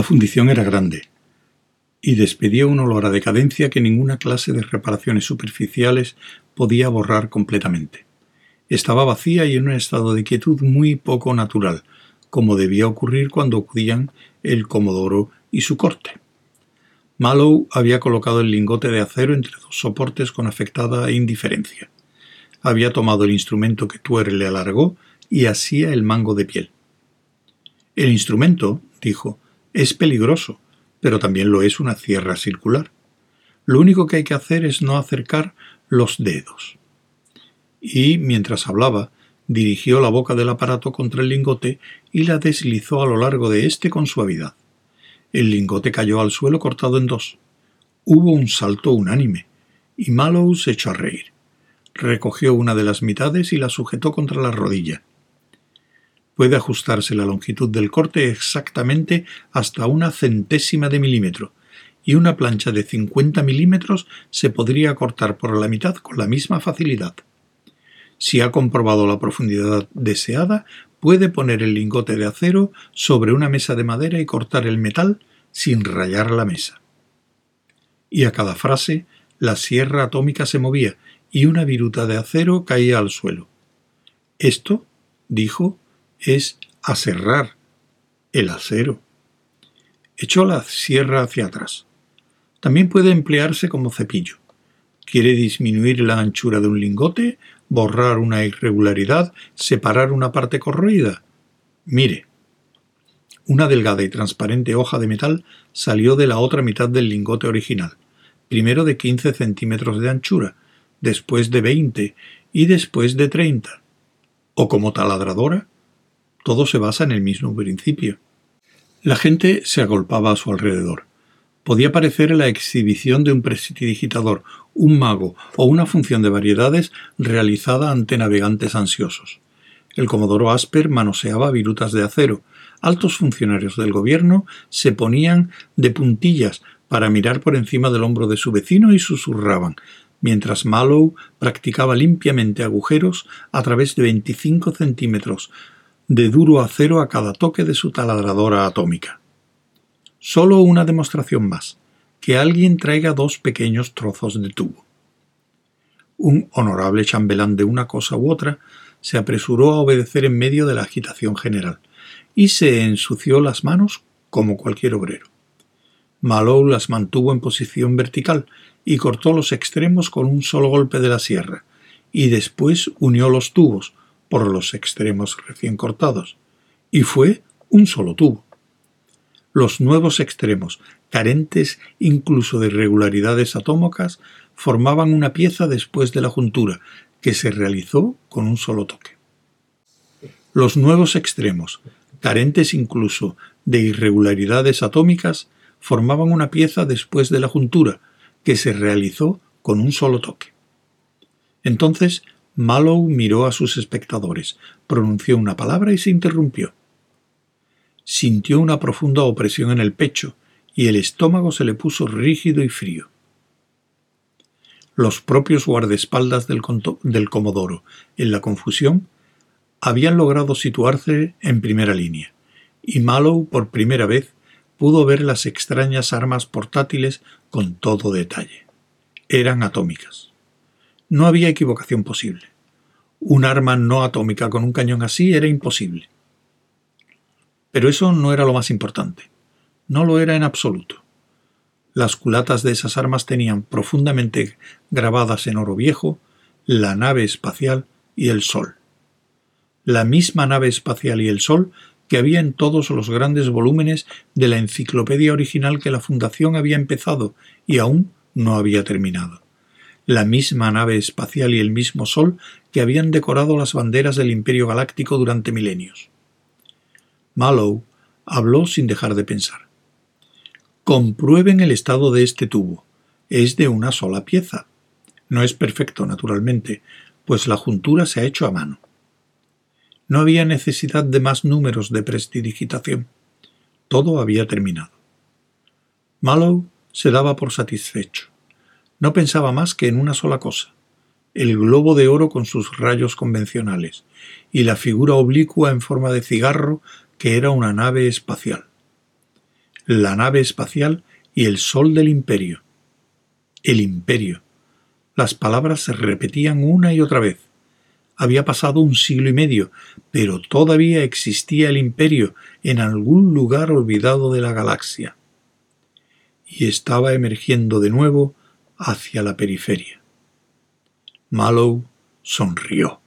La fundición era grande y despedía un olor a decadencia que ninguna clase de reparaciones superficiales podía borrar completamente. Estaba vacía y en un estado de quietud muy poco natural, como debía ocurrir cuando acudían el Comodoro y su corte. Mallow había colocado el lingote de acero entre dos soportes con afectada indiferencia. Había tomado el instrumento que Tuer le alargó y asía el mango de piel. El instrumento, dijo, es peligroso, pero también lo es una sierra circular. Lo único que hay que hacer es no acercar los dedos. Y, mientras hablaba, dirigió la boca del aparato contra el lingote y la deslizó a lo largo de éste con suavidad. El lingote cayó al suelo cortado en dos. Hubo un salto unánime, y Mallow se echó a reír. Recogió una de las mitades y la sujetó contra la rodilla puede ajustarse la longitud del corte exactamente hasta una centésima de milímetro, y una plancha de 50 milímetros se podría cortar por la mitad con la misma facilidad. Si ha comprobado la profundidad deseada, puede poner el lingote de acero sobre una mesa de madera y cortar el metal sin rayar la mesa. Y a cada frase, la sierra atómica se movía y una viruta de acero caía al suelo. Esto, dijo, es aserrar el acero. Echó la sierra hacia atrás. También puede emplearse como cepillo. ¿Quiere disminuir la anchura de un lingote, borrar una irregularidad, separar una parte corroída? Mire. Una delgada y transparente hoja de metal salió de la otra mitad del lingote original, primero de 15 centímetros de anchura, después de 20 y después de 30. O como taladradora, todo se basa en el mismo principio. La gente se agolpaba a su alrededor. Podía parecer la exhibición de un prestidigitador, un mago o una función de variedades realizada ante navegantes ansiosos. El comodoro Asper manoseaba virutas de acero. Altos funcionarios del gobierno se ponían de puntillas para mirar por encima del hombro de su vecino y susurraban, mientras Mallow practicaba limpiamente agujeros a través de 25 centímetros de duro acero a cada toque de su taladradora atómica. Solo una demostración más, que alguien traiga dos pequeños trozos de tubo. Un honorable chambelán de una cosa u otra se apresuró a obedecer en medio de la agitación general, y se ensució las manos como cualquier obrero. Malou las mantuvo en posición vertical y cortó los extremos con un solo golpe de la sierra, y después unió los tubos, por los extremos recién cortados, y fue un solo tubo. Los nuevos extremos, carentes incluso de regularidades atómicas, formaban una pieza después de la juntura, que se realizó con un solo toque. Los nuevos extremos, carentes incluso de irregularidades atómicas, formaban una pieza después de la juntura, que se realizó con un solo toque. Entonces Mallow miró a sus espectadores, pronunció una palabra y se interrumpió. Sintió una profunda opresión en el pecho y el estómago se le puso rígido y frío. Los propios guardaespaldas del, del Comodoro, en la confusión, habían logrado situarse en primera línea, y Mallow por primera vez pudo ver las extrañas armas portátiles con todo detalle. Eran atómicas. No había equivocación posible. Un arma no atómica con un cañón así era imposible. Pero eso no era lo más importante. No lo era en absoluto. Las culatas de esas armas tenían profundamente grabadas en oro viejo la nave espacial y el Sol. La misma nave espacial y el Sol que había en todos los grandes volúmenes de la enciclopedia original que la Fundación había empezado y aún no había terminado la misma nave espacial y el mismo Sol que habían decorado las banderas del Imperio Galáctico durante milenios. Mallow habló sin dejar de pensar. Comprueben el estado de este tubo. Es de una sola pieza. No es perfecto, naturalmente, pues la juntura se ha hecho a mano. No había necesidad de más números de prestidigitación. Todo había terminado. Mallow se daba por satisfecho. No pensaba más que en una sola cosa, el globo de oro con sus rayos convencionales, y la figura oblicua en forma de cigarro que era una nave espacial. la nave espacial y el sol del imperio. El imperio. Las palabras se repetían una y otra vez. Había pasado un siglo y medio, pero todavía existía el imperio en algún lugar olvidado de la galaxia. Y estaba emergiendo de nuevo hacia la periferia. Mallow sonrió.